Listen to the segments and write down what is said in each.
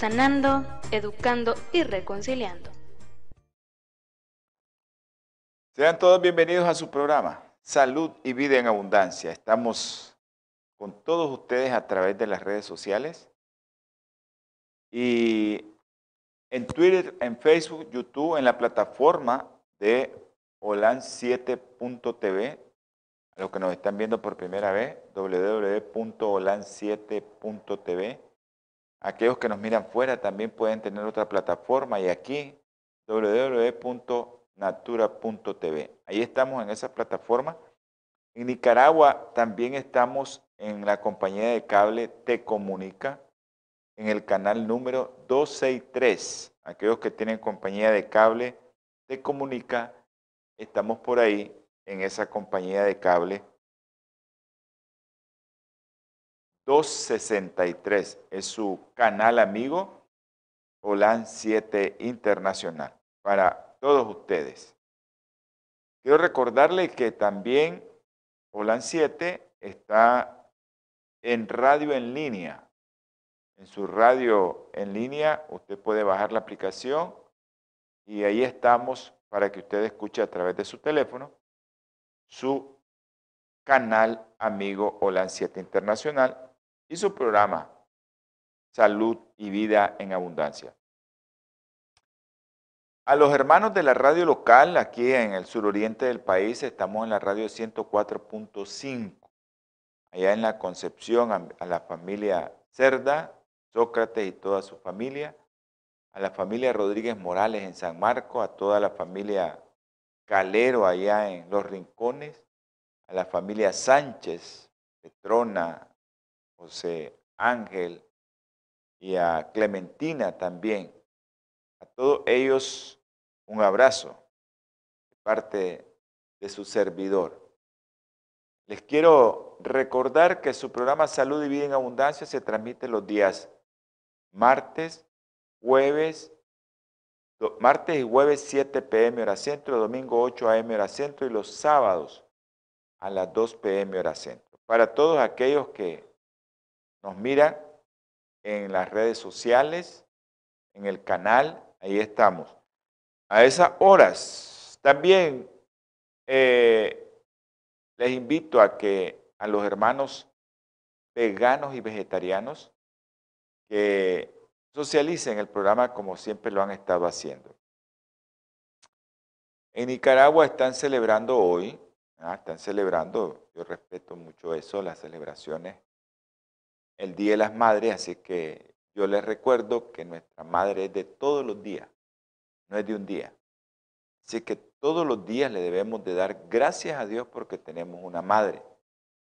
sanando, educando y reconciliando. Sean todos bienvenidos a su programa, Salud y Vida en Abundancia. Estamos con todos ustedes a través de las redes sociales y en Twitter, en Facebook, YouTube, en la plataforma de holan7.tv, a los que nos están viendo por primera vez, www.holan7.tv Aquellos que nos miran fuera también pueden tener otra plataforma y aquí www.natura.tv. Ahí estamos en esa plataforma. En Nicaragua también estamos en la compañía de cable Te Comunica, en el canal número 263. Aquellos que tienen compañía de cable Te Comunica, estamos por ahí en esa compañía de cable 263. Es su canal amigo Holan 7 Internacional para todos ustedes. Quiero recordarle que también Holan 7 está en radio en línea. En su radio en línea usted puede bajar la aplicación y ahí estamos para que usted escuche a través de su teléfono su canal amigo Holan 7 Internacional y su programa Salud y Vida en Abundancia. A los hermanos de la radio local, aquí en el suroriente del país, estamos en la radio 104.5. Allá en la Concepción, a la familia Cerda, Sócrates y toda su familia. A la familia Rodríguez Morales en San Marco, a toda la familia Calero allá en Los Rincones, a la familia Sánchez, Petrona, José Ángel y a Clementina también. A todos ellos un abrazo de parte de su servidor. Les quiero recordar que su programa Salud y Vida en Abundancia se transmite los días martes, jueves, martes y jueves 7 pm hora centro, domingo 8 am hora centro y los sábados a las 2 pm hora centro. Para todos aquellos que nos miran en las redes sociales, en el canal, ahí estamos. A esas horas también eh, les invito a que a los hermanos veganos y vegetarianos que socialicen el programa como siempre lo han estado haciendo. En Nicaragua están celebrando hoy, ah, están celebrando, yo respeto mucho eso, las celebraciones el Día de las Madres, así que yo les recuerdo que nuestra madre es de todos los días, no es de un día. Así que todos los días le debemos de dar gracias a Dios porque tenemos una madre,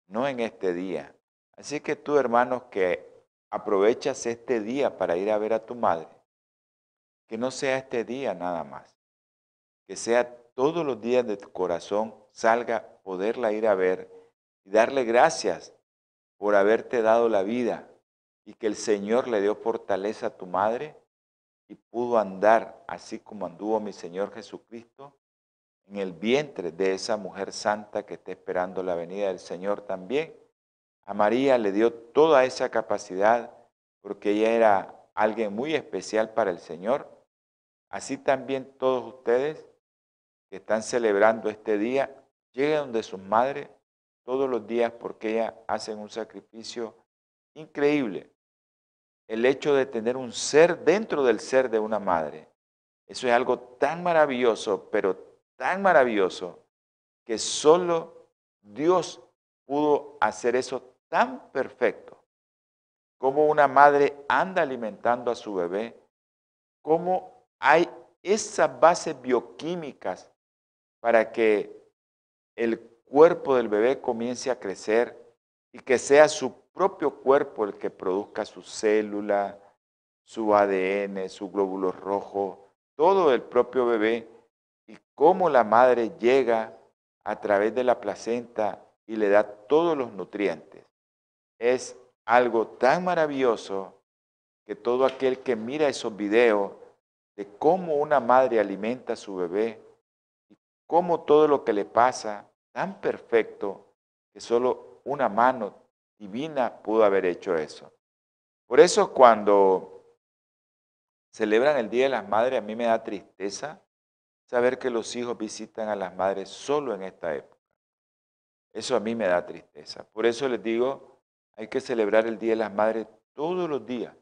no en este día. Así que tú, hermanos, que aprovechas este día para ir a ver a tu madre, que no sea este día nada más, que sea todos los días de tu corazón salga poderla ir a ver y darle gracias por haberte dado la vida y que el Señor le dio fortaleza a tu madre y pudo andar así como anduvo mi Señor Jesucristo en el vientre de esa mujer santa que está esperando la venida del Señor también. A María le dio toda esa capacidad porque ella era alguien muy especial para el Señor. Así también todos ustedes que están celebrando este día, lleguen donde sus madres todos los días porque ellas hacen un sacrificio increíble. El hecho de tener un ser dentro del ser de una madre, eso es algo tan maravilloso, pero tan maravilloso, que solo Dios pudo hacer eso tan perfecto. Como una madre anda alimentando a su bebé, cómo hay esas bases bioquímicas para que el cuerpo del bebé comience a crecer y que sea su propio cuerpo el que produzca su célula, su ADN, su glóbulo rojo, todo el propio bebé y cómo la madre llega a través de la placenta y le da todos los nutrientes. Es algo tan maravilloso que todo aquel que mira esos videos de cómo una madre alimenta a su bebé y cómo todo lo que le pasa tan perfecto que solo una mano divina pudo haber hecho eso. Por eso cuando celebran el Día de las Madres, a mí me da tristeza saber que los hijos visitan a las madres solo en esta época. Eso a mí me da tristeza. Por eso les digo, hay que celebrar el Día de las Madres todos los días,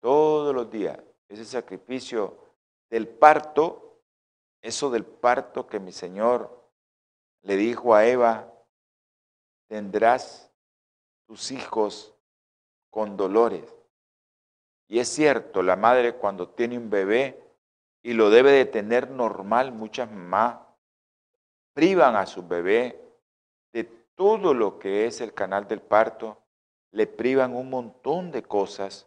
todos los días. Ese sacrificio del parto, eso del parto que mi Señor le dijo a Eva, tendrás tus hijos con dolores. Y es cierto, la madre cuando tiene un bebé y lo debe de tener normal, muchas mamás privan a su bebé de todo lo que es el canal del parto, le privan un montón de cosas,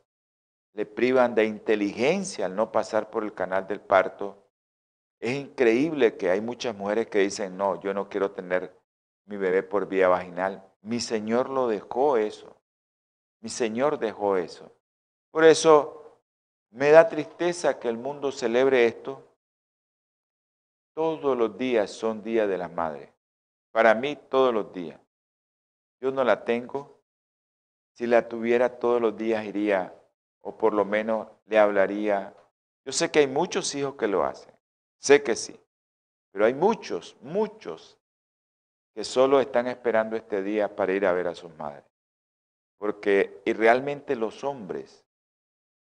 le privan de inteligencia al no pasar por el canal del parto. Es increíble que hay muchas mujeres que dicen, no, yo no quiero tener mi bebé por vía vaginal. Mi Señor lo dejó eso. Mi Señor dejó eso. Por eso me da tristeza que el mundo celebre esto. Todos los días son días de las madres. Para mí todos los días. Yo no la tengo. Si la tuviera todos los días iría, o por lo menos le hablaría. Yo sé que hay muchos hijos que lo hacen. Sé que sí. Pero hay muchos, muchos que solo están esperando este día para ir a ver a sus madres. Porque y realmente los hombres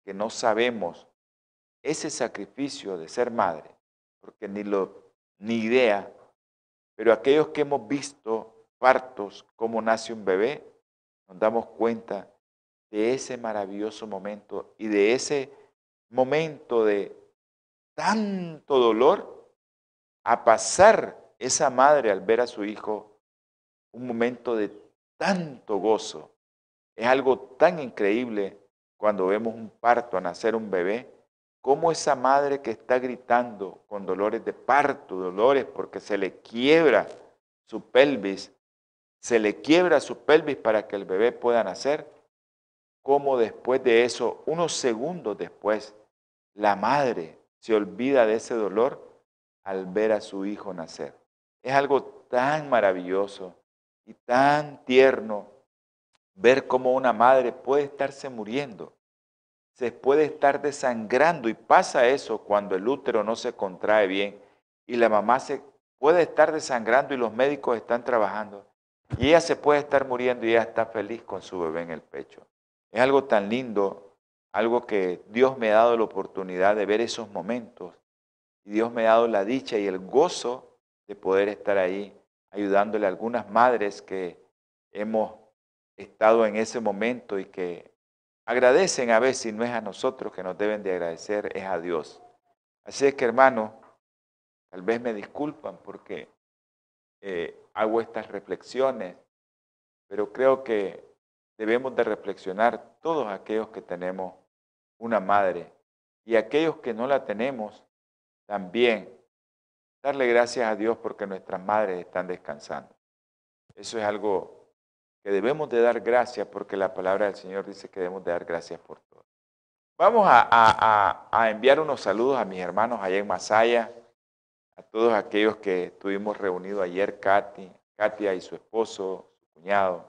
que no sabemos ese sacrificio de ser madre, porque ni lo ni idea, pero aquellos que hemos visto partos, cómo nace un bebé, nos damos cuenta de ese maravilloso momento y de ese momento de tanto dolor a pasar esa madre al ver a su hijo un momento de tanto gozo. Es algo tan increíble cuando vemos un parto, a nacer un bebé, como esa madre que está gritando con dolores de parto, dolores porque se le quiebra su pelvis, se le quiebra su pelvis para que el bebé pueda nacer, como después de eso, unos segundos después, la madre se olvida de ese dolor al ver a su hijo nacer. Es algo tan maravilloso y tan tierno ver cómo una madre puede estarse muriendo, se puede estar desangrando y pasa eso cuando el útero no se contrae bien y la mamá se puede estar desangrando y los médicos están trabajando y ella se puede estar muriendo y ella está feliz con su bebé en el pecho. Es algo tan lindo, algo que Dios me ha dado la oportunidad de ver esos momentos y Dios me ha dado la dicha y el gozo de poder estar ahí ayudándole a algunas madres que hemos estado en ese momento y que agradecen a veces, y no es a nosotros que nos deben de agradecer, es a Dios. Así es que hermano, tal vez me disculpan porque eh, hago estas reflexiones, pero creo que debemos de reflexionar todos aquellos que tenemos una madre y aquellos que no la tenemos también darle gracias a Dios porque nuestras madres están descansando. Eso es algo que debemos de dar gracias porque la palabra del Señor dice que debemos de dar gracias por todo. Vamos a, enviar unos saludos a mis hermanos allá en Masaya, a todos aquellos que estuvimos reunidos ayer, Katy, Katia y su esposo, su cuñado,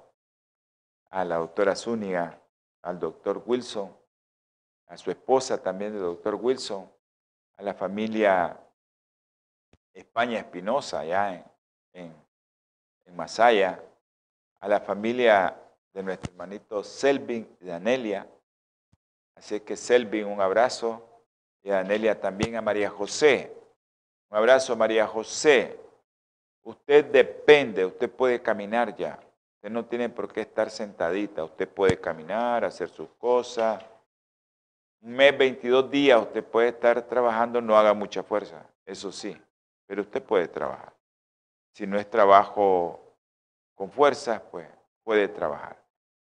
a la doctora Zúñiga, al doctor Wilson, a su esposa también, el doctor Wilson, a la familia España Espinosa, allá en, Masaya, a la familia de nuestro hermanito Selvin y Danelia. Así que Selvin, un abrazo. Y a Danelia también a María José. Un abrazo, María José. Usted depende, usted puede caminar ya. Usted no tiene por qué estar sentadita. Usted puede caminar, hacer sus cosas. Un mes, 22 días, usted puede estar trabajando, no haga mucha fuerza, eso sí pero usted puede trabajar. Si no es trabajo con fuerzas, pues puede trabajar.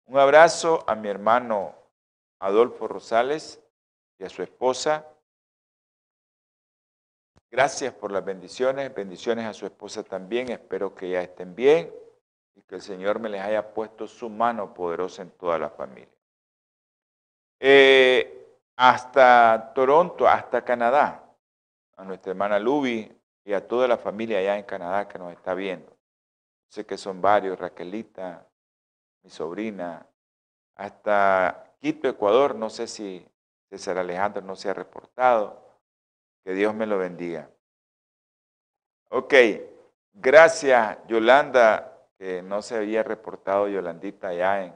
Un abrazo a mi hermano Adolfo Rosales y a su esposa. Gracias por las bendiciones, bendiciones a su esposa también, espero que ya estén bien y que el Señor me les haya puesto su mano poderosa en toda la familia. Eh, hasta Toronto, hasta Canadá, a nuestra hermana Luby y a toda la familia allá en Canadá que nos está viendo. Sé que son varios, Raquelita, mi sobrina, hasta Quito, Ecuador, no sé si César Alejandro no se ha reportado. Que Dios me lo bendiga. Ok, gracias Yolanda, que no se había reportado Yolandita allá en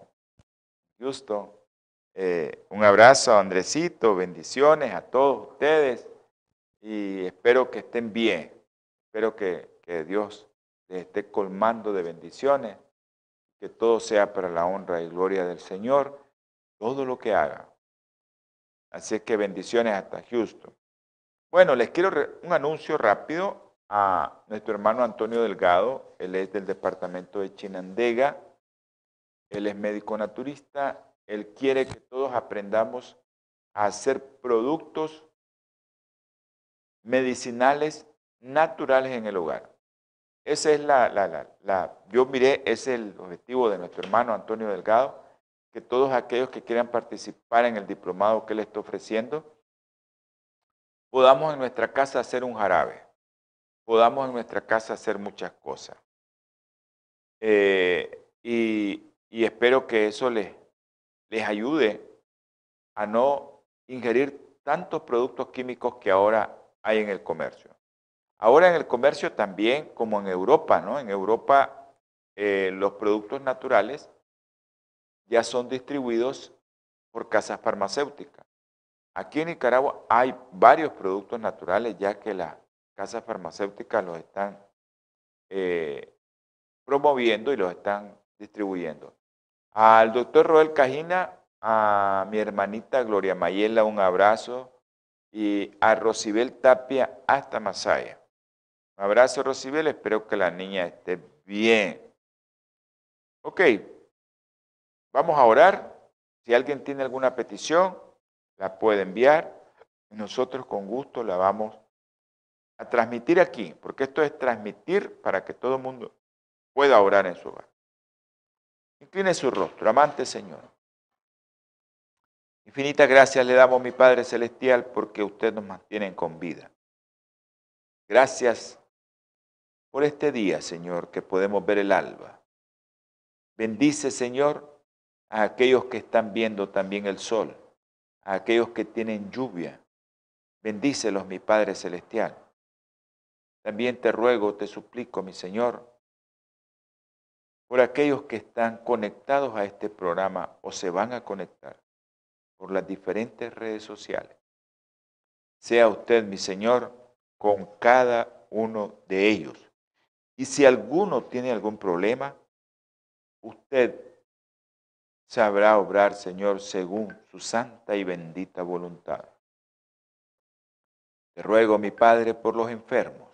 Houston. Eh, un abrazo a Andresito, bendiciones a todos ustedes y espero que estén bien. Espero que, que Dios les esté colmando de bendiciones, que todo sea para la honra y gloria del Señor, todo lo que haga. Así que bendiciones hasta Houston. Bueno, les quiero un anuncio rápido a nuestro hermano Antonio Delgado. Él es del departamento de Chinandega. Él es médico naturista. Él quiere que todos aprendamos a hacer productos medicinales naturales en el hogar. Ese es la, la, la, yo miré, ese es el objetivo de nuestro hermano Antonio Delgado, que todos aquellos que quieran participar en el diplomado que él está ofreciendo, podamos en nuestra casa hacer un jarabe, podamos en nuestra casa hacer muchas cosas. Eh, y, y, espero que eso les, les ayude a no ingerir tantos productos químicos que ahora hay en el comercio. Ahora en el comercio también, como en Europa, ¿no? En Europa eh, los productos naturales ya son distribuidos por casas farmacéuticas. Aquí en Nicaragua hay varios productos naturales ya que las casas farmacéuticas los están eh, promoviendo y los están distribuyendo. Al doctor Roel Cajina, a mi hermanita Gloria Mayela, un abrazo, y a Rosibel Tapia hasta Masaya abrazo, Rosibel. Espero que la niña esté bien. Ok. Vamos a orar. Si alguien tiene alguna petición, la puede enviar. Nosotros con gusto la vamos a transmitir aquí, porque esto es transmitir para que todo el mundo pueda orar en su hogar. Incline su rostro, amante Señor. Infinitas gracias le damos, mi Padre Celestial, porque usted nos mantiene con vida. Gracias por este día, Señor, que podemos ver el alba. Bendice, Señor, a aquellos que están viendo también el sol, a aquellos que tienen lluvia. Bendícelos, mi Padre Celestial. También te ruego, te suplico, mi Señor, por aquellos que están conectados a este programa o se van a conectar por las diferentes redes sociales. Sea usted, mi Señor, con cada uno de ellos y si alguno tiene algún problema, usted sabrá obrar, Señor, según su santa y bendita voluntad. Te ruego, mi Padre, por los enfermos,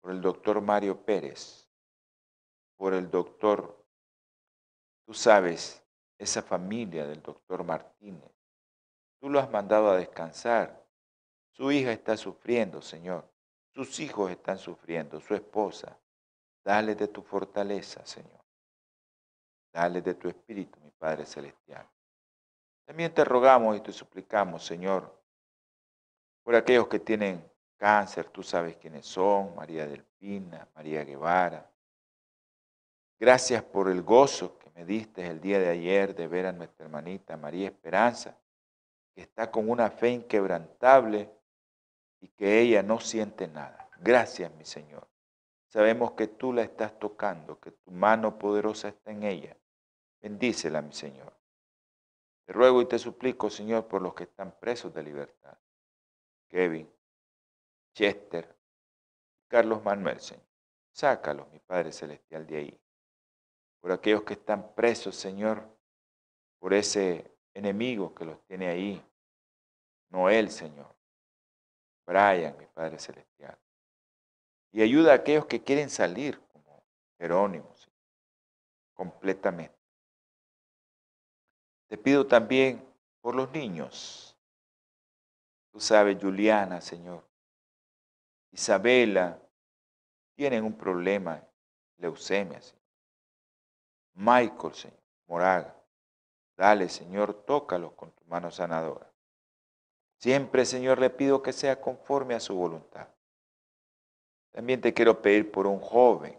por el doctor Mario Pérez, por el doctor, tú sabes, esa familia del doctor Martínez. Tú lo has mandado a descansar. Su hija está sufriendo, Señor. Sus hijos están sufriendo, su esposa. Dale de tu fortaleza, Señor. Dale de tu espíritu, mi Padre Celestial. También te rogamos y te suplicamos, Señor, por aquellos que tienen cáncer, tú sabes quiénes son, María del Pina, María Guevara. Gracias por el gozo que me diste el día de ayer de ver a nuestra hermanita María Esperanza, que está con una fe inquebrantable y que ella no siente nada. Gracias, mi Señor. Sabemos que tú la estás tocando, que tu mano poderosa está en ella. Bendícela, mi Señor. Te ruego y te suplico, Señor, por los que están presos de libertad. Kevin, Chester, Carlos Manuel, Señor. Sácalos, mi Padre Celestial, de ahí. Por aquellos que están presos, Señor, por ese enemigo que los tiene ahí. Noel, Señor. Brian, mi Padre Celestial. Y ayuda a aquellos que quieren salir, como Jerónimo, completamente. Te pido también por los niños. Tú sabes, Juliana, Señor, Isabela, tienen un problema, leucemia, Señor. Michael, Señor, Moraga, dale, Señor, tócalos con tu mano sanadora. Siempre, Señor, le pido que sea conforme a su voluntad. También te quiero pedir por un joven,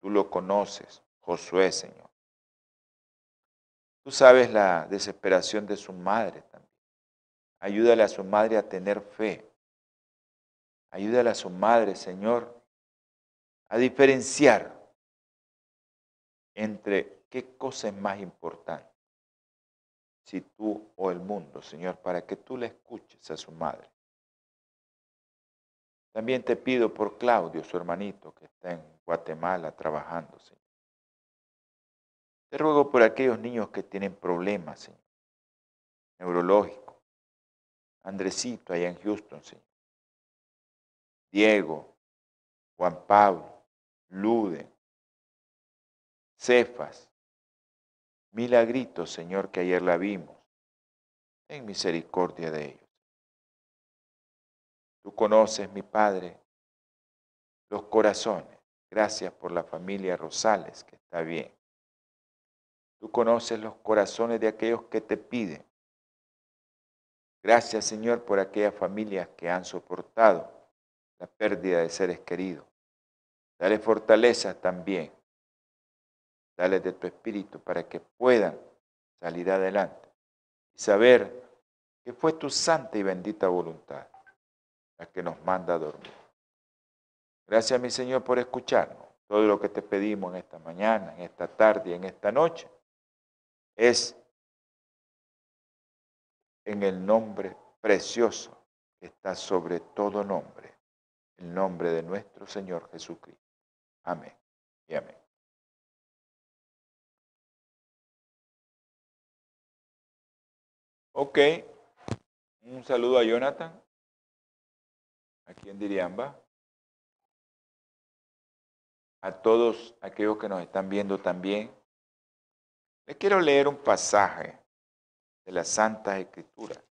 tú lo conoces, Josué, Señor. Tú sabes la desesperación de su madre también. Ayúdale a su madre a tener fe. Ayúdale a su madre, Señor, a diferenciar entre qué cosa es más importante, si tú o el mundo, Señor, para que tú le escuches a su madre. También te pido por Claudio, su hermanito, que está en Guatemala trabajando, Señor. Te ruego por aquellos niños que tienen problemas, Señor, neurológicos. Andresito allá en Houston, Señor. Diego, Juan Pablo, Lude, Cefas. Milagritos, Señor, que ayer la vimos. En misericordia de ellos. Tú conoces, mi Padre, los corazones. Gracias por la familia Rosales, que está bien. Tú conoces los corazones de aquellos que te piden. Gracias, Señor, por aquellas familias que han soportado la pérdida de seres queridos. Dale fortaleza también. Dale de tu espíritu para que puedan salir adelante y saber que fue tu santa y bendita voluntad la que nos manda a dormir. Gracias, mi Señor, por escucharnos. Todo lo que te pedimos en esta mañana, en esta tarde y en esta noche es en el nombre precioso que está sobre todo nombre, el nombre de nuestro Señor Jesucristo. Amén y amén. Ok, un saludo a Jonathan, aquí en Diriamba, a todos aquellos que nos están viendo también. Les quiero leer un pasaje de la Santa Escritura,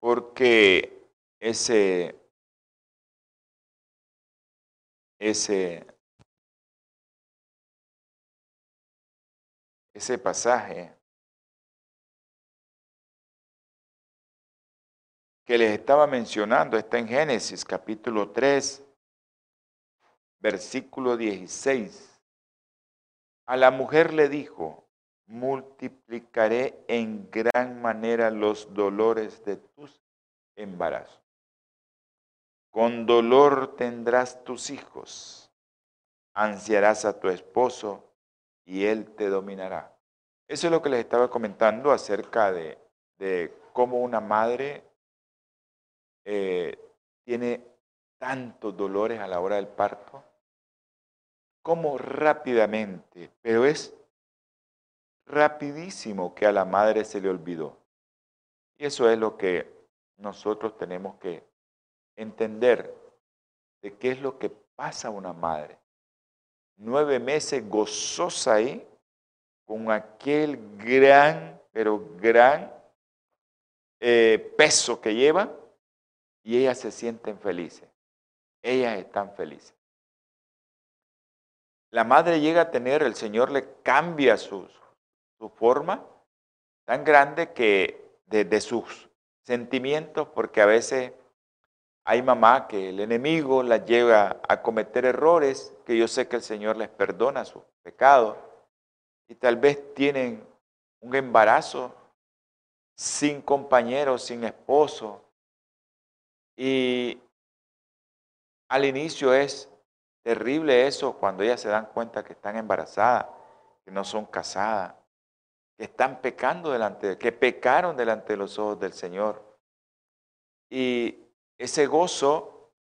porque ese, ese, ese pasaje que les estaba mencionando está en Génesis capítulo 3, versículo 16 a la mujer le dijo, multiplicaré en gran manera los dolores de tus embarazos. Con dolor tendrás tus hijos, ansiarás a tu esposo y él te dominará. Eso es lo que les estaba comentando acerca de, cómo una madre eh, tiene tantos dolores a la hora del parto cómo rápidamente, pero es rapidísimo que a la madre se le olvidó. Y eso es lo que nosotros tenemos que entender de qué es lo que pasa a una madre. Nueve meses gozosa ahí, con aquel gran, pero gran eh, peso que lleva, y ellas se sienten felices. Ellas están felices la madre llega a tener, el Señor le cambia su, su forma tan grande que de, sus sentimientos, porque a veces hay mamá que el enemigo la lleva a cometer errores, que yo sé que el Señor les perdona sus pecados, y tal vez tienen un embarazo sin compañero, sin esposo, y al inicio es Terrible eso cuando ellas se dan cuenta que están embarazadas, que no son casadas, que están pecando delante, de, que pecaron delante de los ojos del Señor. Y ese gozo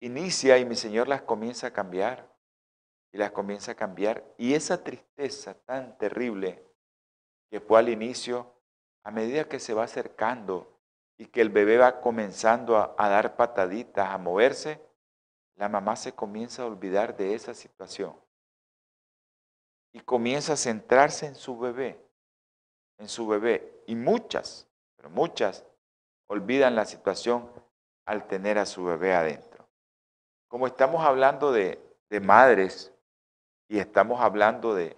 inicia y mi Señor las comienza a cambiar. Y las comienza a cambiar. Y esa tristeza tan terrible que fue al inicio, a medida que se va acercando y que el bebé va comenzando a, dar pataditas, a moverse, la mamá se comienza a olvidar de esa situación y comienza a centrarse en su bebé. en su bebé y muchas, pero muchas, olvidan la situación al tener a su bebé adentro. Como estamos hablando de, de madres y estamos hablando de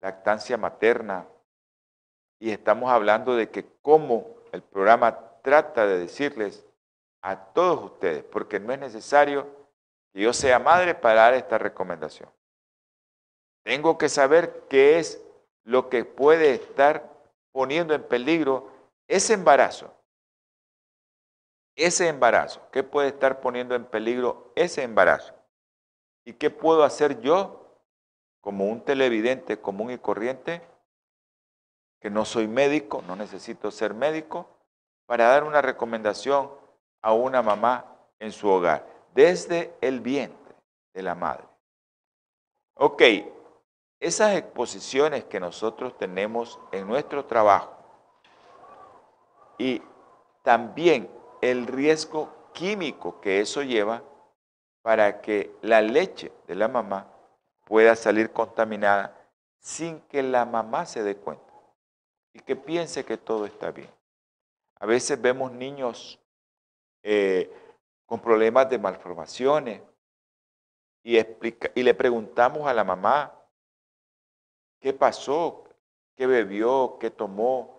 lactancia materna y estamos hablando de que cómo el programa trata de decirles a todos ustedes, porque no es necesario que yo sea madre para dar esta recomendación. Tengo que saber qué es lo que puede estar poniendo en peligro ese embarazo. Ese embarazo. ¿Qué puede estar poniendo en peligro ese embarazo? ¿Y qué puedo hacer yo como un televidente común y corriente, que no soy médico, no necesito ser médico, para dar una recomendación a una mamá en su hogar, desde el vientre de la madre. Ok, esas exposiciones que nosotros tenemos en nuestro trabajo y también el riesgo químico que eso lleva para que la leche de la mamá pueda salir contaminada sin que la mamá se dé cuenta y que piense que todo está bien. A veces vemos niños eh, con problemas de malformaciones y, explica, y le preguntamos a la mamá, qué pasó, qué bebió, qué tomó.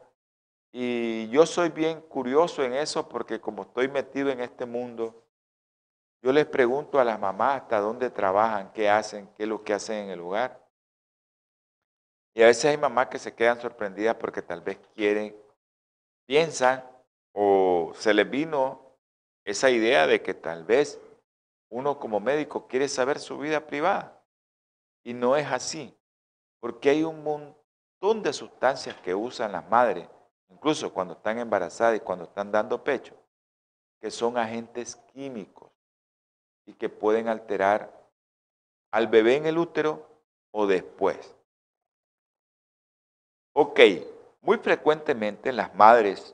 Y yo soy bien curioso en eso porque como estoy metido en este mundo, yo les pregunto a las mamás hasta dónde trabajan, qué hacen, qué es lo que hacen en el lugar. Y a veces hay mamás que se quedan sorprendidas porque tal vez quieren, piensan se les vino esa idea de que tal vez uno como médico quiere saber su vida privada. Y no es así porque hay un montón de sustancias que usan las madres, incluso cuando están embarazadas y cuando están dando pecho, que son agentes químicos y que pueden alterar al bebé en el útero o después. Ok, muy frecuentemente las madres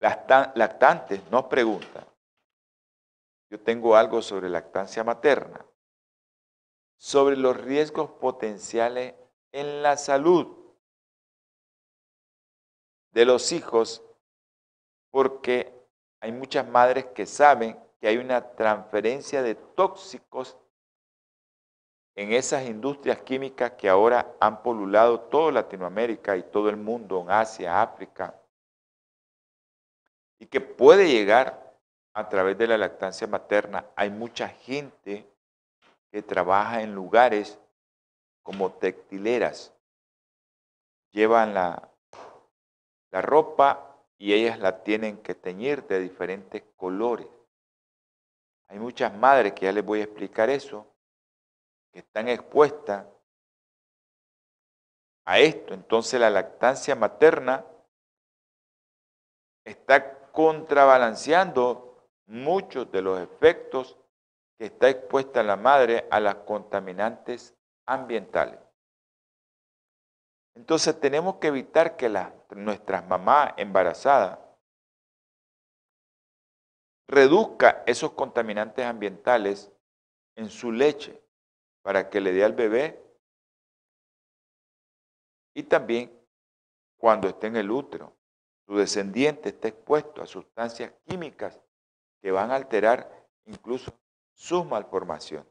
lactantes nos preguntan, yo tengo algo sobre lactancia materna, sobre los riesgos potenciales en la salud de los hijos, porque hay muchas madres que saben que hay una transferencia de tóxicos en esas industrias químicas que ahora han polulado toda Latinoamérica y todo el mundo, en Asia, África, y que puede llegar a través de la lactancia materna. Hay mucha gente que trabaja en lugares como textileras. Llevan la, la ropa y ellas la tienen que teñir de diferentes colores. Hay muchas madres que ya les voy a explicar eso, que están expuestas a esto. Entonces la lactancia materna está contrabalanceando muchos de los efectos que está expuesta la madre a las contaminantes ambientales. Entonces tenemos que evitar que nuestras mamás embarazadas reduzca esos contaminantes ambientales en su leche para que le dé al bebé y también cuando esté en el útero, su descendiente esté expuesto a sustancias químicas que van a alterar incluso su malformación.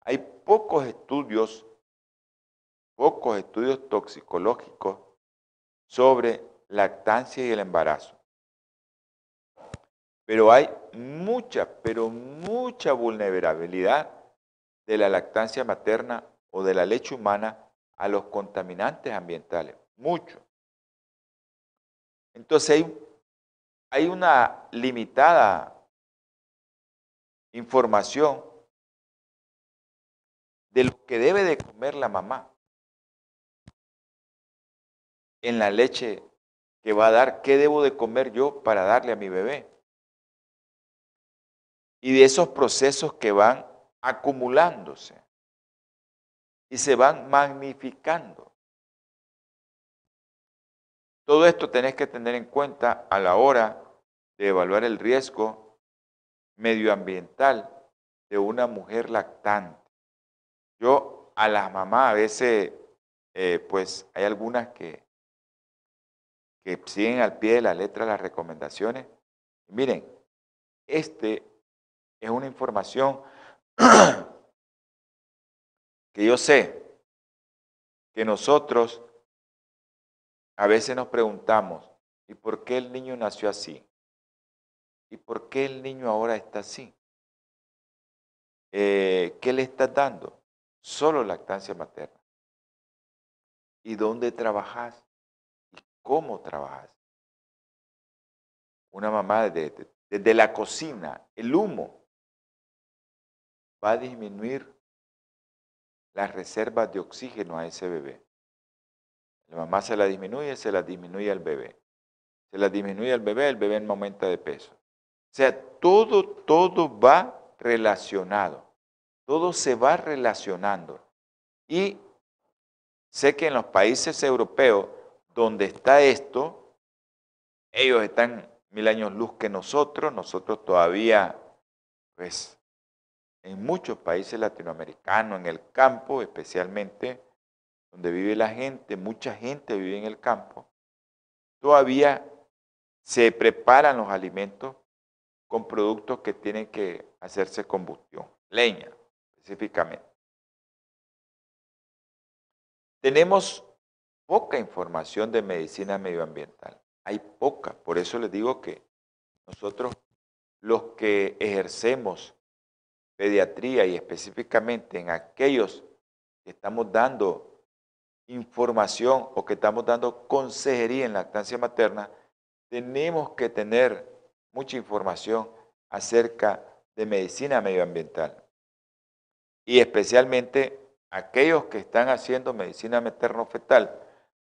Hay pocos estudios, pocos estudios toxicológicos sobre lactancia y el embarazo. Pero hay mucha, pero mucha vulnerabilidad de la lactancia materna o de la leche humana a los contaminantes ambientales. Mucho. Entonces hay, hay una limitada información de lo que debe de comer la mamá en la leche que va a dar, qué debo de comer yo para darle a mi bebé. Y de esos procesos que van acumulándose y se van magnificando. Todo esto tenés que tener en cuenta a la hora de evaluar el riesgo medioambiental de una mujer lactante. Yo a las mamás a veces eh, pues hay algunas que, que siguen al pie de la letra las recomendaciones. miren, este es una información que yo sé que nosotros a veces nos preguntamos, ¿y por qué el niño nació así? ¿Y por qué el niño ahora está así? Eh, ¿Qué le estás dando? Solo lactancia materna. ¿Y dónde trabajas? ¿Y cómo trabajas? Una mamá desde, desde la cocina, el humo, va a disminuir las reservas de oxígeno a ese bebé. La mamá se la disminuye, se la disminuye al bebé. Se la disminuye al bebé, el bebé aumenta de peso. O sea, todo, todo va relacionado. Todo se va relacionando. Y sé que en los países europeos donde está esto, ellos están mil años luz que nosotros, nosotros todavía, pues, en muchos países latinoamericanos, en el campo especialmente, donde vive la gente, mucha gente vive en el campo, todavía se preparan los alimentos con productos que tienen que hacerse combustión, leña específicamente. Tenemos poca información de medicina medioambiental, hay poca, por eso les digo que nosotros los que ejercemos pediatría y específicamente en aquellos que estamos dando información o que estamos dando consejería en lactancia materna, tenemos que tener mucha información acerca de medicina medioambiental. Y especialmente aquellos que están haciendo medicina materno-fetal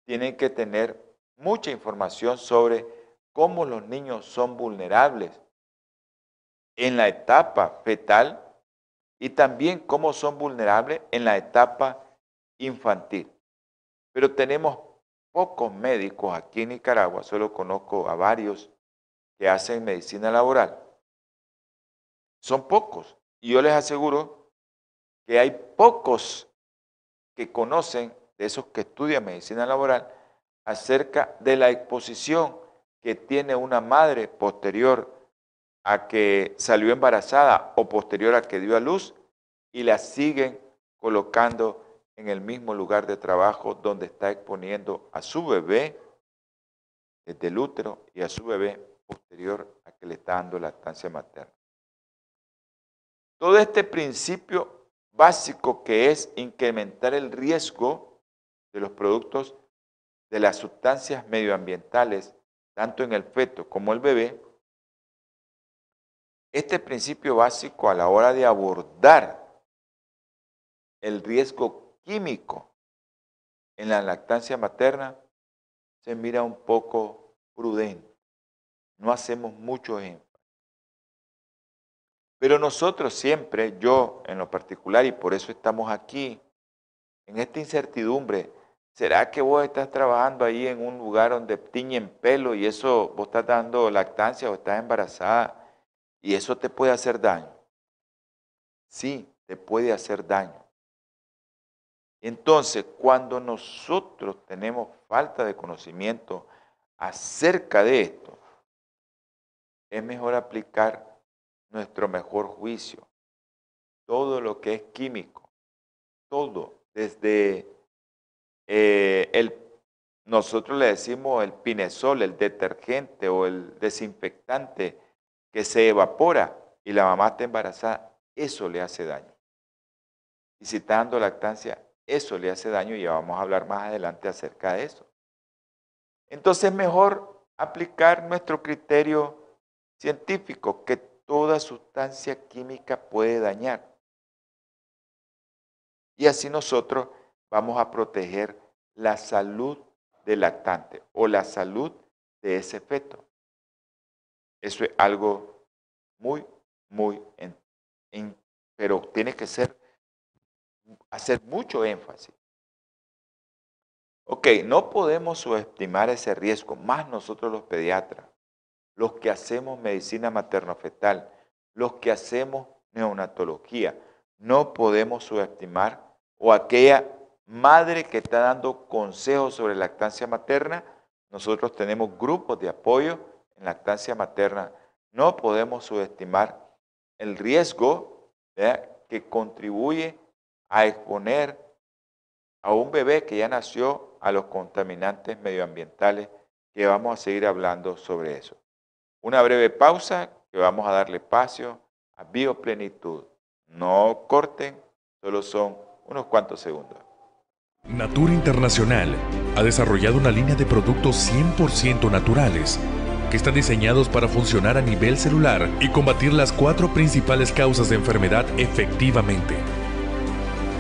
tienen que tener mucha información sobre cómo los niños son vulnerables en la etapa fetal y también cómo son vulnerables en la etapa infantil. Pero tenemos pocos médicos aquí en Nicaragua, solo conozco a varios que hacen medicina laboral. Son pocos. Y yo les aseguro que hay pocos que conocen, de esos que estudian medicina laboral, acerca de la exposición que tiene una madre posterior a que salió embarazada o posterior a que dio a luz y la siguen colocando en el mismo lugar de trabajo donde está exponiendo a su bebé desde el útero y a su bebé posterior a que le está dando lactancia materna. Todo este principio básico que es incrementar el riesgo de los productos de las sustancias medioambientales, tanto en el feto como el bebé, este principio básico a la hora de abordar el riesgo químico en la lactancia materna se mira un poco prudente. No hacemos mucho énfasis. Pero nosotros siempre, yo en lo particular, y por eso estamos aquí, en esta incertidumbre, ¿será que vos estás trabajando ahí en un lugar donde tiñen pelo y eso vos estás dando lactancia o estás embarazada? Y eso te puede hacer daño. Sí, te puede hacer daño. Entonces, cuando nosotros tenemos falta de conocimiento acerca de esto, es mejor aplicar nuestro mejor juicio. Todo lo que es químico, todo, desde eh, el, nosotros le decimos el pinesol, el detergente o el desinfectante, que se evapora y la mamá está embarazada, eso le hace daño. Y si está dando lactancia, eso le hace daño y vamos a hablar más adelante acerca de eso. Entonces es mejor aplicar nuestro criterio científico, que toda sustancia química puede dañar. Y así nosotros vamos a proteger la salud del lactante o la salud de ese feto. Eso es algo muy, muy, pero tiene que ser, hacer mucho énfasis. Ok, no podemos subestimar ese riesgo, más nosotros los pediatras, los que hacemos medicina materno-fetal, los que hacemos neonatología, no podemos subestimar o aquella madre que está dando consejos sobre lactancia materna. Nosotros tenemos grupos de apoyo en lactancia materna. No podemos subestimar el riesgo que contribuye a exponer a un bebé que ya nació a los contaminantes medioambientales, que vamos a seguir hablando sobre eso. Una breve pausa que vamos a darle espacio a bioplenitud. No corten, solo son unos cuantos segundos. Natura Internacional ha desarrollado una línea de productos 100% naturales que están diseñados para funcionar a nivel celular y combatir las cuatro principales causas de enfermedad efectivamente.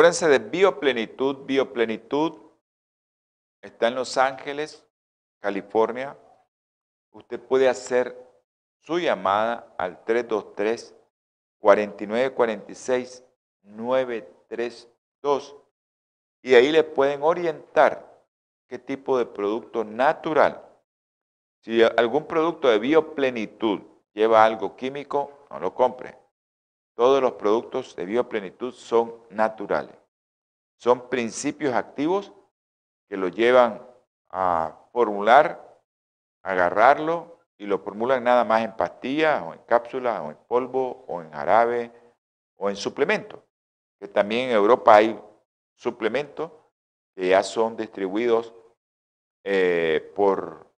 Acuérdense de Bioplenitud. Bioplenitud está en Los Ángeles, California. Usted puede hacer su llamada al 323 4946 932 y ahí le pueden orientar qué tipo de producto natural. Si algún producto de bioplenitud lleva algo químico, no lo compre. Todos los productos de bioplenitud son naturales. Son principios activos que lo llevan a formular, agarrarlo y lo formulan nada más en pastillas o en cápsulas o en polvo o en jarabe o en suplemento. Que también en Europa hay suplementos que ya son distribuidos eh, por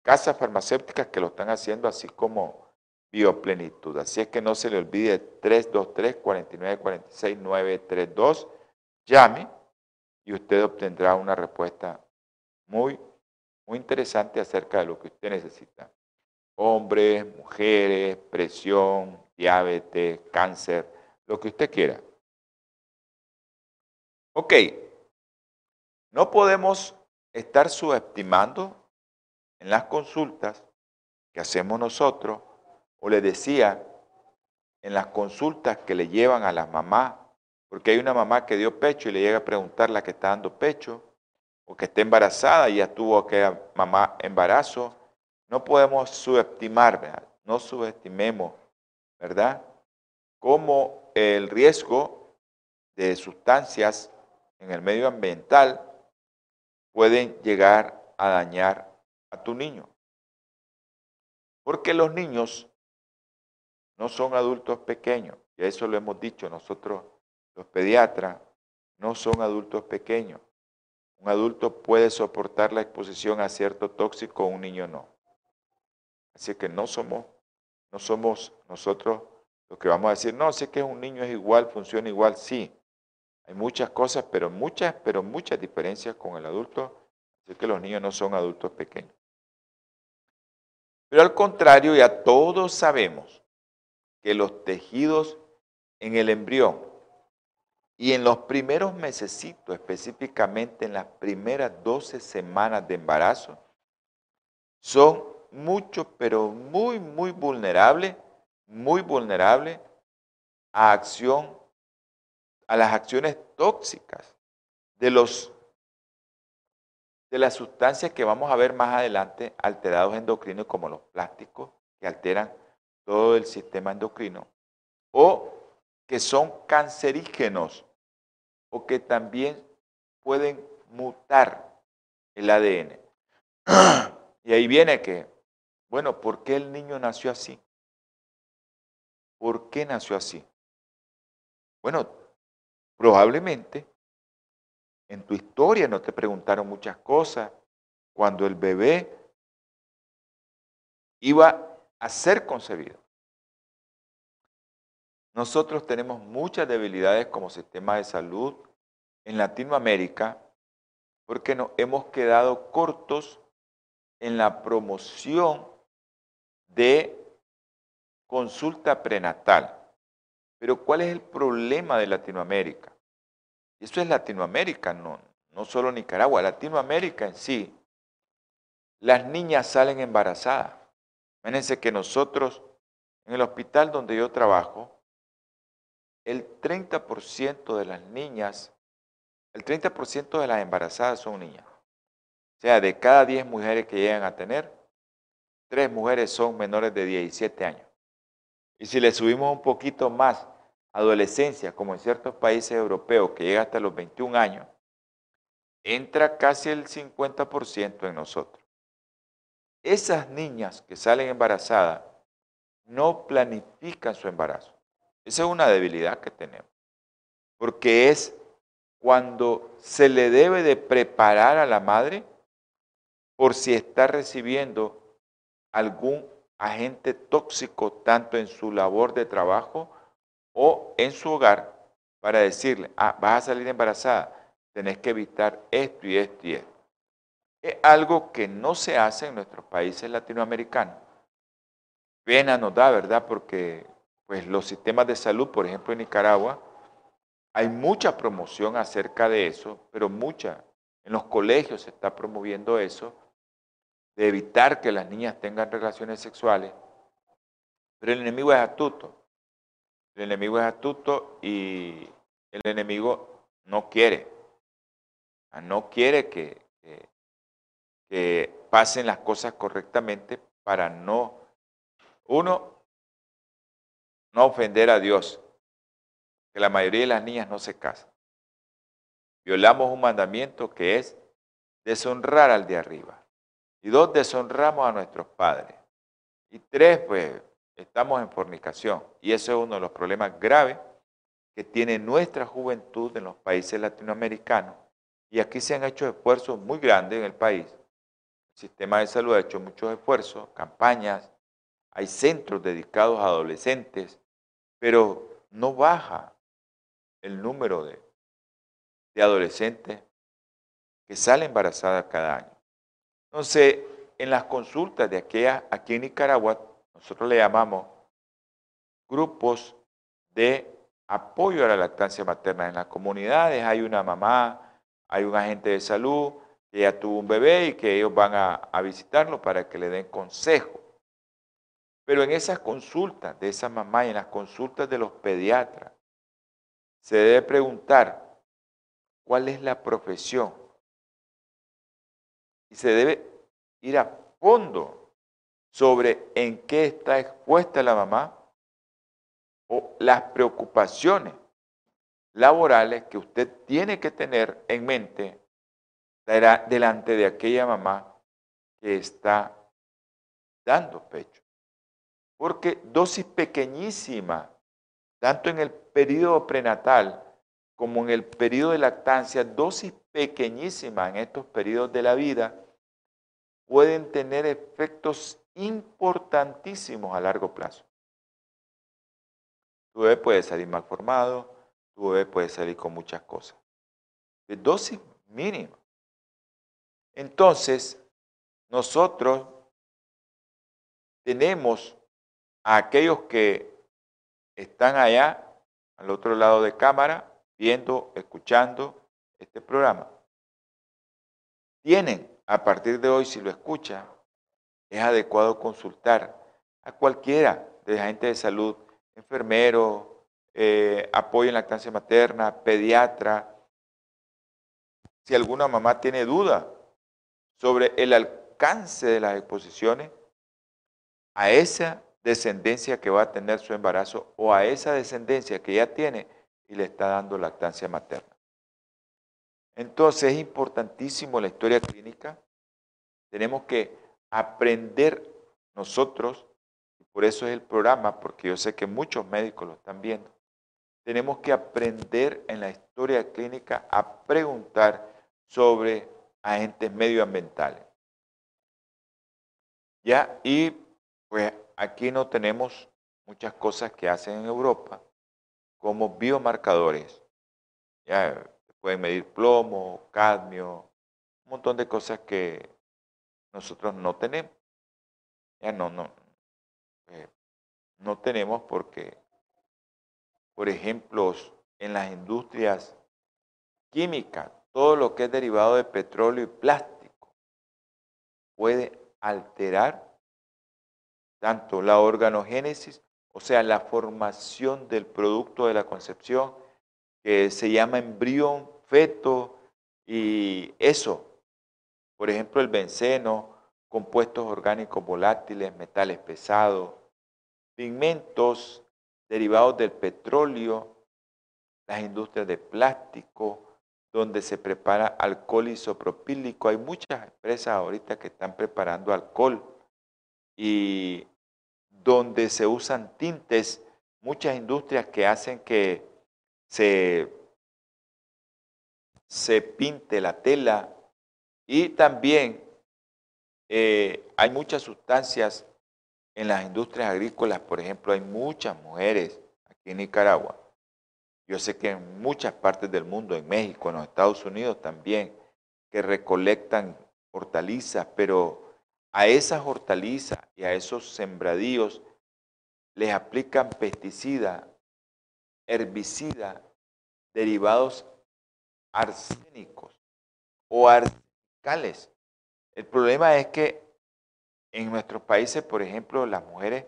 casas farmacéuticas que lo están haciendo así como bioplenitud. Así es que no se le olvide 323-4946-932. Llame y usted obtendrá una respuesta muy, muy interesante acerca de lo que usted necesita. Hombres, mujeres, presión, diabetes, cáncer, lo que usted quiera. Ok, no podemos estar subestimando en las consultas que hacemos nosotros o le decía en las consultas que le llevan a las mamás, porque hay una mamá que dio pecho y le llega a preguntar la que está dando pecho, o que está embarazada y ya tuvo que mamá embarazo, no podemos subestimar, no subestimemos, ¿verdad? Cómo el riesgo de sustancias en el medio ambiental pueden llegar a dañar a tu niño. Porque los niños no son adultos pequeños, y eso lo hemos dicho nosotros los pediatras, no son adultos pequeños. Un adulto puede soportar la exposición a cierto tóxico, un niño no. Así que no somos, no somos nosotros los que vamos a decir, no, sé que un niño es igual, funciona igual, sí. Hay muchas cosas, pero muchas, pero muchas diferencias con el adulto. Así que los niños no son adultos pequeños. Pero al contrario, ya todos sabemos que los tejidos en el embrión y en los primeros mesecitos, específicamente en las primeras 12 semanas de embarazo, son mucho, pero muy, muy vulnerables, muy vulnerables a acción, a las acciones tóxicas de los de las sustancias que vamos a ver más adelante alterados endocrinos como los plásticos que alteran todo el sistema endocrino, o que son cancerígenos, o que también pueden mutar el ADN. Y ahí viene que, bueno, ¿por qué el niño nació así? ¿Por qué nació así? Bueno, probablemente en tu historia no te preguntaron muchas cosas cuando el bebé iba a ser concebido. Nosotros tenemos muchas debilidades como sistema de salud en Latinoamérica porque nos hemos quedado cortos en la promoción de consulta prenatal. Pero ¿cuál es el problema de Latinoamérica? Eso es Latinoamérica, no, no solo Nicaragua, Latinoamérica en sí. Las niñas salen embarazadas. Fíjense que nosotros, en el hospital donde yo trabajo, el 30% de las niñas, el 30% de las embarazadas son niñas. O sea, de cada 10 mujeres que llegan a tener, 3 mujeres son menores de 17 años. Y si le subimos un poquito más, adolescencia, como en ciertos países europeos, que llega hasta los 21 años, entra casi el 50% en nosotros. Esas niñas que salen embarazadas no planifican su embarazo. Esa es una debilidad que tenemos. Porque es cuando se le debe de preparar a la madre por si está recibiendo algún agente tóxico tanto en su labor de trabajo o en su hogar para decirle, ah, vas a salir embarazada, tenés que evitar esto y esto y esto. Es algo que no se hace en nuestros países latinoamericanos. Pena nos da, ¿verdad? Porque pues los sistemas de salud, por ejemplo en Nicaragua, hay mucha promoción acerca de eso, pero mucha. En los colegios se está promoviendo eso, de evitar que las niñas tengan relaciones sexuales. Pero el enemigo es astuto. El enemigo es astuto y el enemigo no quiere. No quiere que, que, que pasen las cosas correctamente para no, uno, no ofender a Dios, que la mayoría de las niñas no se casan. Violamos un mandamiento que es deshonrar al de arriba. Y dos, deshonramos a nuestros padres. Y tres, pues estamos en fornicación. Y eso es uno de los problemas graves que tiene nuestra juventud en los países latinoamericanos. Y aquí se han hecho esfuerzos muy grandes en el país. Sistema de salud ha hecho muchos esfuerzos, campañas, hay centros dedicados a adolescentes, pero no baja el número de, adolescentes que salen embarazadas cada año. Entonces, en las consultas de aquella, aquí en Nicaragua, nosotros le llamamos grupos de apoyo a la lactancia materna. En las comunidades hay una mamá, hay un agente de salud que ya tuvo un bebé y que ellos van a, a visitarlo para que le den consejo. Pero en esas consultas de esa mamá y en las consultas de los pediatras, se debe preguntar cuál es la profesión. Y se debe ir a fondo sobre en qué está expuesta la mamá o las preocupaciones laborales que usted tiene que tener en mente delante de aquella mamá que está dando pecho. Porque dosis pequeñísima, tanto en el periodo prenatal como en el periodo de lactancia, dosis pequeñísima en estos periodos de la vida, pueden tener efectos importantísimos a largo plazo. Tu bebé puede salir mal formado, tu bebé puede salir con muchas cosas. De dosis mínima. Entonces, nosotros tenemos a aquellos que están allá, al otro lado de cámara, viendo, escuchando este programa. Tienen, a partir de hoy, si lo escuchan, es adecuado consultar a cualquiera de la gente de salud, enfermero, eh, apoyo en lactancia materna, pediatra. Si alguna mamá tiene duda sobre el alcance de las exposiciones, a esa descendencia que va a tener su embarazo o a esa descendencia que ya tiene y le está dando lactancia materna. Entonces es importantísimo la historia clínica. Tenemos que aprender nosotros, y por eso es el programa, porque yo sé que muchos médicos lo están viendo. Tenemos que aprender en la historia clínica a preguntar sobre agentes medioambientales. Ya, y pues Aquí no tenemos muchas cosas que hacen en Europa como biomarcadores. Ya pueden medir plomo, cadmio, un montón de cosas que nosotros no tenemos. Ya no, no, eh, no tenemos porque, por ejemplo, en las industrias química, todo lo que es derivado de petróleo y plástico, puede alterar tanto la organogénesis, o sea, la formación del producto de la concepción, que se llama embrión, feto, y eso, por ejemplo, el benceno, compuestos orgánicos volátiles, metales pesados, pigmentos derivados del petróleo, las industrias de plástico, donde se prepara alcohol isopropílico. Hay muchas empresas ahorita que están preparando alcohol y donde se usan tintes, muchas industrias que hacen que se, se pinte la tela y también eh, hay muchas sustancias en las industrias agrícolas, por ejemplo, hay muchas mujeres aquí en Nicaragua. Yo sé que en muchas partes del mundo, en México, en los Estados Unidos también, que recolectan hortalizas, pero a esas hortalizas y a esos sembradíos les aplican pesticidas, herbicidas, derivados arsénicos o arsenicales. El problema es que en nuestros países, por ejemplo, las mujeres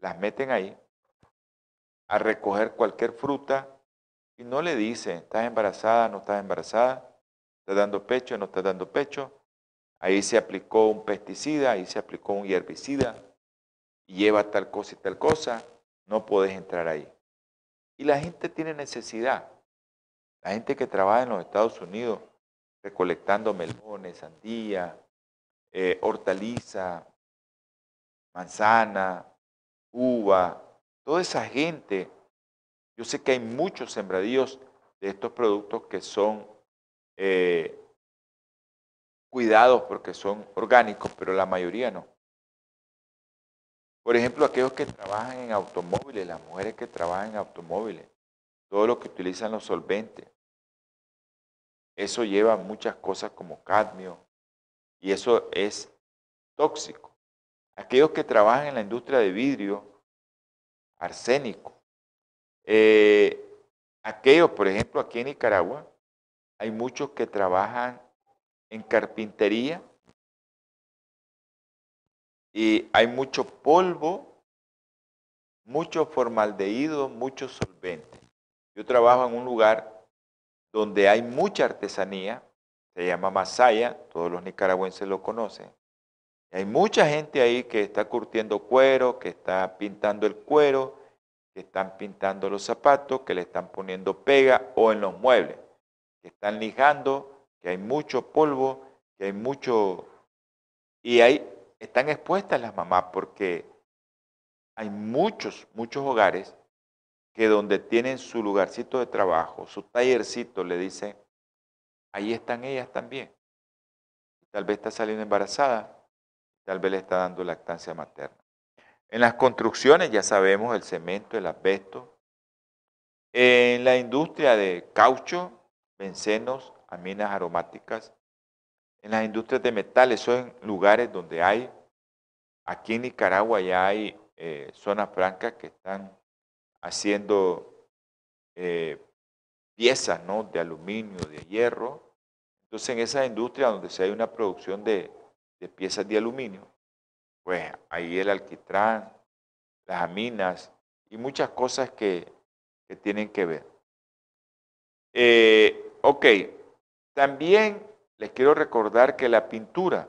las meten ahí a recoger cualquier fruta y no le dicen, ¿estás embarazada? ¿No estás embarazada? ¿Estás dando pecho? ¿No estás dando pecho? Ahí se aplicó un pesticida, ahí se aplicó un herbicida, y lleva tal cosa y tal cosa, no puedes entrar ahí. Y la gente tiene necesidad. La gente que trabaja en los Estados Unidos recolectando melones, sandía, eh, hortaliza, manzana, uva, toda esa gente, yo sé que hay muchos sembradíos de estos productos que son eh, cuidados porque son orgánicos, pero la mayoría no. Por ejemplo, aquellos que trabajan en automóviles, las mujeres que trabajan en automóviles, todo lo que utilizan los solventes. Eso lleva muchas cosas como cadmio y eso es tóxico. Aquellos que trabajan en la industria de vidrio, arsénico. Eh, aquellos, por ejemplo, aquí en Nicaragua, hay muchos que trabajan en carpintería y hay mucho polvo, mucho formaldehído, mucho solvente. Yo trabajo en un lugar donde hay mucha artesanía, se llama Masaya, todos los nicaragüenses lo conocen. hay mucha gente ahí que está curtiendo cuero, que está pintando el cuero, que están pintando los zapatos, que le están poniendo pega o en los muebles, que están lijando que hay mucho polvo, que hay mucho... Y ahí están expuestas las mamás porque hay muchos, muchos hogares que donde tienen su lugarcito de trabajo, su tallercito, le dicen, ahí están ellas también. Tal vez está saliendo embarazada, tal vez le está dando lactancia materna. En las construcciones ya sabemos el cemento, el asbesto. En la industria de caucho, bencenos, aminas aromáticas. En las industrias de metales son lugares donde hay, aquí en Nicaragua ya hay eh, zonas francas que están haciendo eh, piezas ¿no? de aluminio, de hierro. Entonces en esa industria donde se hay una producción de, piezas de aluminio, pues ahí el alquitrán, las aminas y muchas cosas que, tienen que ver. Eh, ok, también les quiero recordar que la pintura,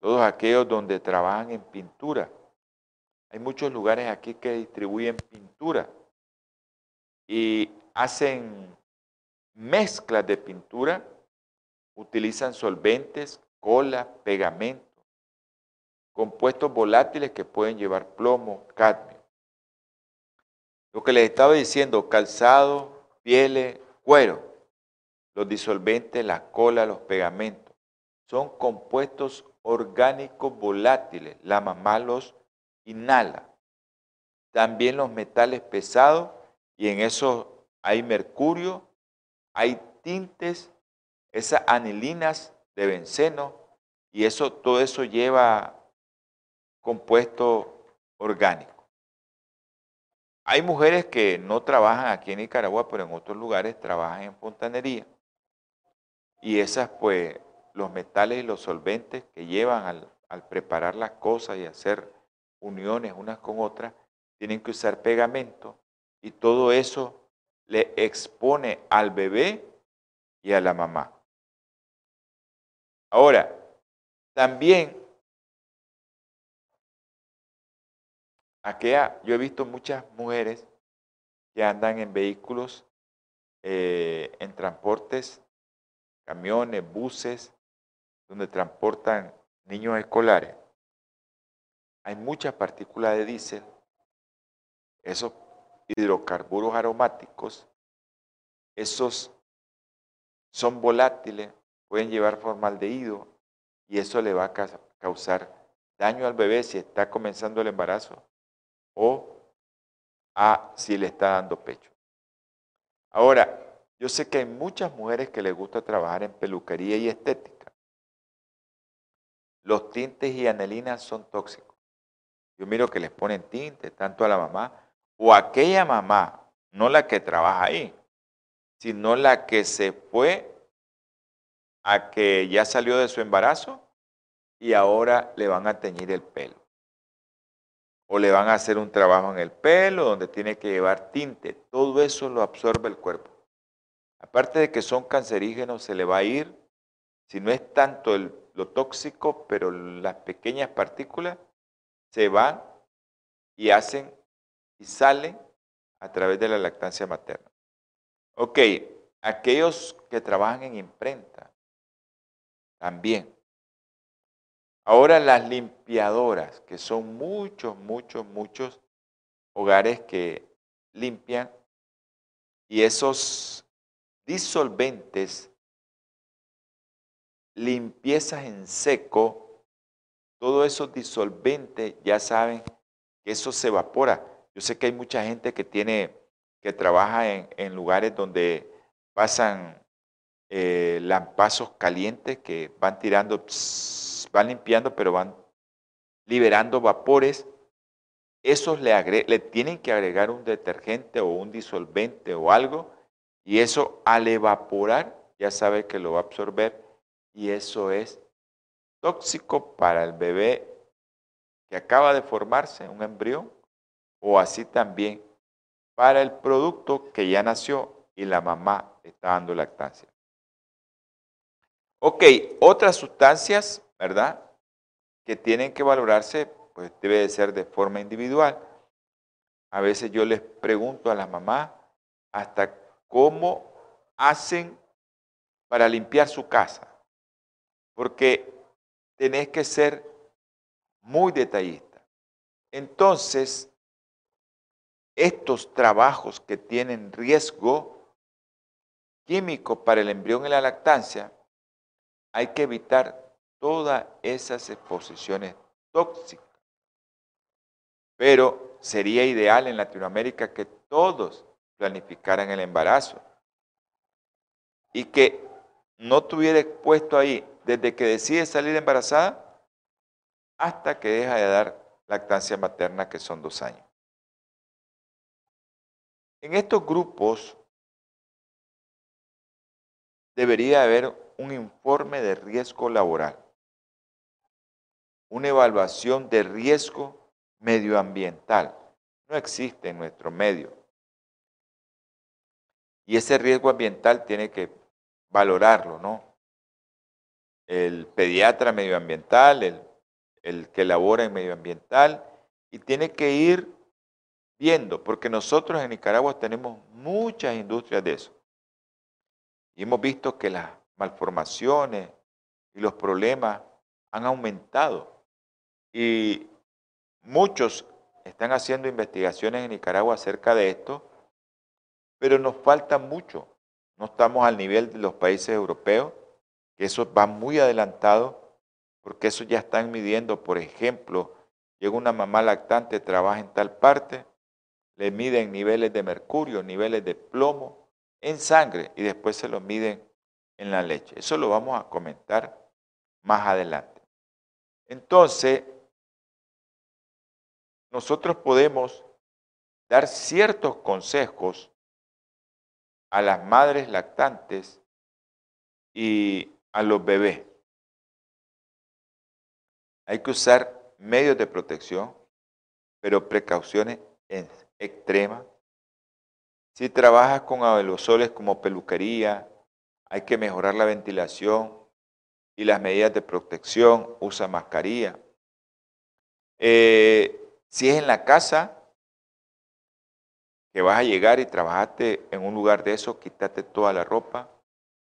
todos aquellos donde trabajan en pintura, hay muchos lugares aquí que distribuyen pintura y hacen mezclas de pintura, utilizan solventes, cola, pegamento, compuestos volátiles que pueden llevar plomo, cadmio. Lo que les estaba diciendo, calzado, pieles, cuero los disolventes, la cola, los pegamentos. Son compuestos orgánicos volátiles. La mamá los inhala. También los metales pesados y en eso hay mercurio, hay tintes, esas anilinas de benceno y eso, todo eso lleva compuesto orgánico. Hay mujeres que no trabajan aquí en Nicaragua, pero en otros lugares trabajan en fontanería. Y esas, pues, los metales y los solventes que llevan al, al preparar las cosas y hacer uniones unas con otras, tienen que usar pegamento y todo eso le expone al bebé y a la mamá. Ahora, también, aquella, yo he visto muchas mujeres que andan en vehículos, eh, en transportes, camiones, buses, donde transportan niños escolares. Hay muchas partículas de diésel, esos hidrocarburos aromáticos, esos son volátiles, pueden llevar formaldehído y eso le va a causar daño al bebé si está comenzando el embarazo o a si le está dando pecho. Ahora, yo sé que hay muchas mujeres que les gusta trabajar en peluquería y estética. Los tintes y anelinas son tóxicos. Yo miro que les ponen tintes tanto a la mamá o a aquella mamá, no la que trabaja ahí, sino la que se fue a que ya salió de su embarazo y ahora le van a teñir el pelo. O le van a hacer un trabajo en el pelo donde tiene que llevar tinte. Todo eso lo absorbe el cuerpo. Aparte de que son cancerígenos, se le va a ir, si no es tanto lo tóxico, pero las pequeñas partículas se van y hacen y salen a través de la lactancia materna. Ok, aquellos que trabajan en imprenta, también. Ahora las limpiadoras, que son muchos, muchos, muchos hogares que limpian y esos disolventes, limpiezas en seco, todos esos disolventes ya saben que eso se evapora. Yo sé que hay mucha gente que tiene, que trabaja en, lugares donde pasan eh, lampazos calientes que van tirando, van limpiando, pero van liberando vapores. Esos le, le tienen que agregar un detergente o un disolvente o algo, y eso al evaporar ya sabe que lo va a absorber, y eso es tóxico para el bebé que acaba de formarse, un embrión, o así también para el producto que ya nació y la mamá está dando lactancia. Ok, otras sustancias, ¿verdad? Que tienen que valorarse, pues debe de ser de forma individual. A veces yo les pregunto a las mamás hasta cómo hacen para limpiar su casa. Porque tenés que ser muy detallista. Entonces, estos trabajos que tienen riesgo químico para el embrión y la lactancia, hay que evitar todas esas exposiciones tóxicas. Pero sería ideal en Latinoamérica que todos planificaran el embarazo y que no tuviera expuesto ahí desde que decide salir embarazada hasta que deja de dar lactancia materna, que son dos años. En estos grupos debería haber un informe de riesgo laboral, una evaluación de riesgo medioambiental. No existe en nuestro medio. Y ese riesgo ambiental tiene que valorarlo, ¿no? El pediatra medioambiental, el, el que labora en medioambiental, y tiene que ir viendo, porque nosotros en Nicaragua tenemos muchas industrias de eso. Y hemos visto que las malformaciones y los problemas han aumentado. Y muchos están haciendo investigaciones en Nicaragua acerca de esto, pero nos falta mucho. No estamos al nivel de los países europeos, que eso va muy adelantado, porque eso ya están midiendo, por ejemplo, llega una mamá lactante, trabaja en tal parte, le miden niveles de mercurio, niveles de plomo, en sangre y después se lo miden en la leche. Eso lo vamos a comentar más adelante. Entonces, nosotros podemos dar ciertos consejos a las madres lactantes y a los bebés. Hay que usar medios de protección, pero precauciones extremas. Si trabajas con aerosoles como peluquería, hay que mejorar la ventilación y las medidas de protección, usa mascarilla. Eh, si es en la casa, que vas a llegar y trabajaste en un lugar de eso, quítate toda la ropa,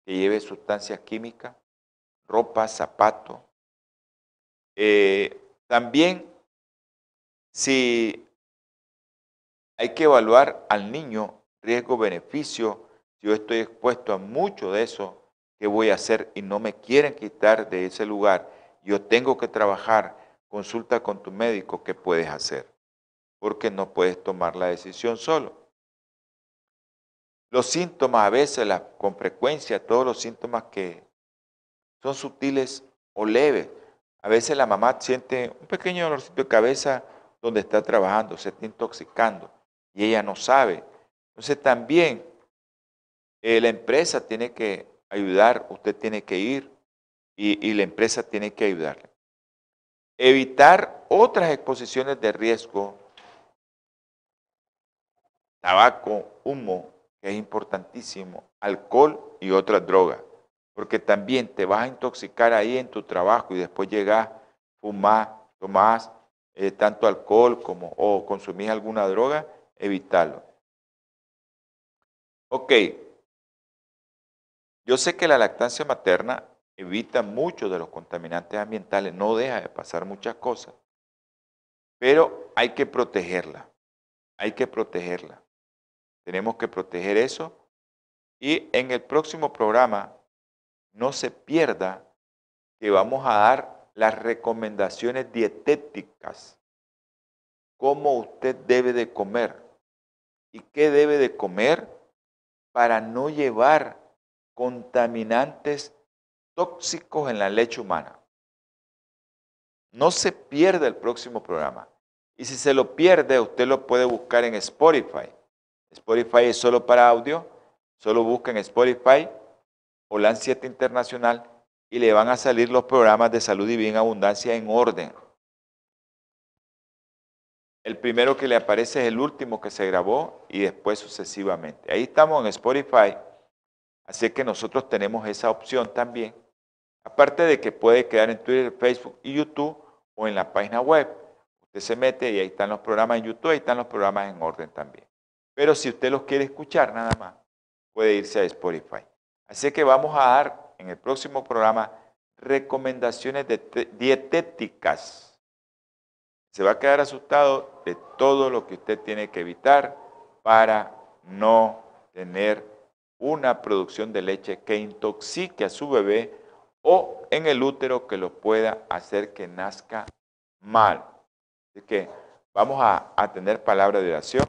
que lleve sustancias químicas, ropa, zapatos. Eh, también, si hay que evaluar al niño riesgo-beneficio, si yo estoy expuesto a mucho de eso, ¿qué voy a hacer? Y no me quieren quitar de ese lugar, yo tengo que trabajar, consulta con tu médico, ¿qué puedes hacer? Porque no puedes tomar la decisión solo. Los síntomas a veces, con frecuencia, todos los síntomas que son sutiles o leves. A veces la mamá siente un pequeño dolorcito de cabeza donde está trabajando, se está intoxicando y ella no sabe. Entonces también eh, la empresa tiene que ayudar, usted tiene que ir y, y la empresa tiene que ayudarle. Evitar otras exposiciones de riesgo, tabaco, humo, que es importantísimo, alcohol y otras drogas, porque también te vas a intoxicar ahí en tu trabajo y después llegas, fumás, tomás eh, tanto alcohol como o consumís alguna droga, evitarlo. Ok, yo sé que la lactancia materna evita muchos de los contaminantes ambientales, no deja de pasar muchas cosas, pero hay que protegerla, hay que protegerla. Tenemos que proteger eso. Y en el próximo programa, no se pierda que vamos a dar las recomendaciones dietéticas. Cómo usted debe de comer y qué debe de comer para no llevar contaminantes tóxicos en la leche humana. No se pierda el próximo programa. Y si se lo pierde, usted lo puede buscar en Spotify. Spotify es solo para audio, solo busquen Spotify o 7 Internacional y le van a salir los programas de salud y bien abundancia en orden. El primero que le aparece es el último que se grabó y después sucesivamente. Ahí estamos en Spotify, así que nosotros tenemos esa opción también. Aparte de que puede quedar en Twitter, Facebook y YouTube o en la página web. Usted se mete y ahí están los programas en YouTube, ahí están los programas en orden también. Pero si usted los quiere escuchar nada más, puede irse a Spotify. Así que vamos a dar en el próximo programa recomendaciones dietéticas. Se va a quedar asustado de todo lo que usted tiene que evitar para no tener una producción de leche que intoxique a su bebé o en el útero que lo pueda hacer que nazca mal. Así que vamos a, tener palabra de oración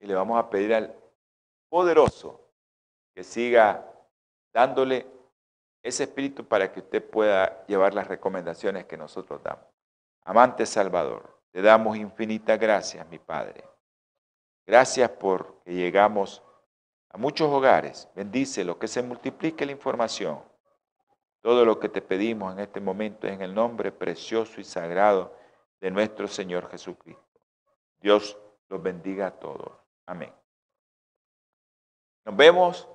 y le vamos a pedir al poderoso que siga dándole ese espíritu para que usted pueda llevar las recomendaciones que nosotros damos. Amante Salvador, te damos infinitas gracias, mi Padre. Gracias por que llegamos a muchos hogares. Bendice lo que se multiplique la información. Todo lo que te pedimos en este momento es en el nombre precioso y sagrado de nuestro Señor Jesucristo. Dios los bendiga a todos. Amén. Nos vemos,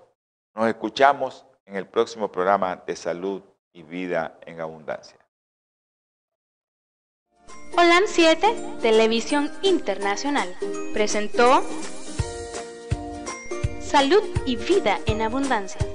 nos escuchamos en el próximo programa de salud y vida en abundancia. Holan 7, Televisión Internacional, presentó Salud y Vida en Abundancia.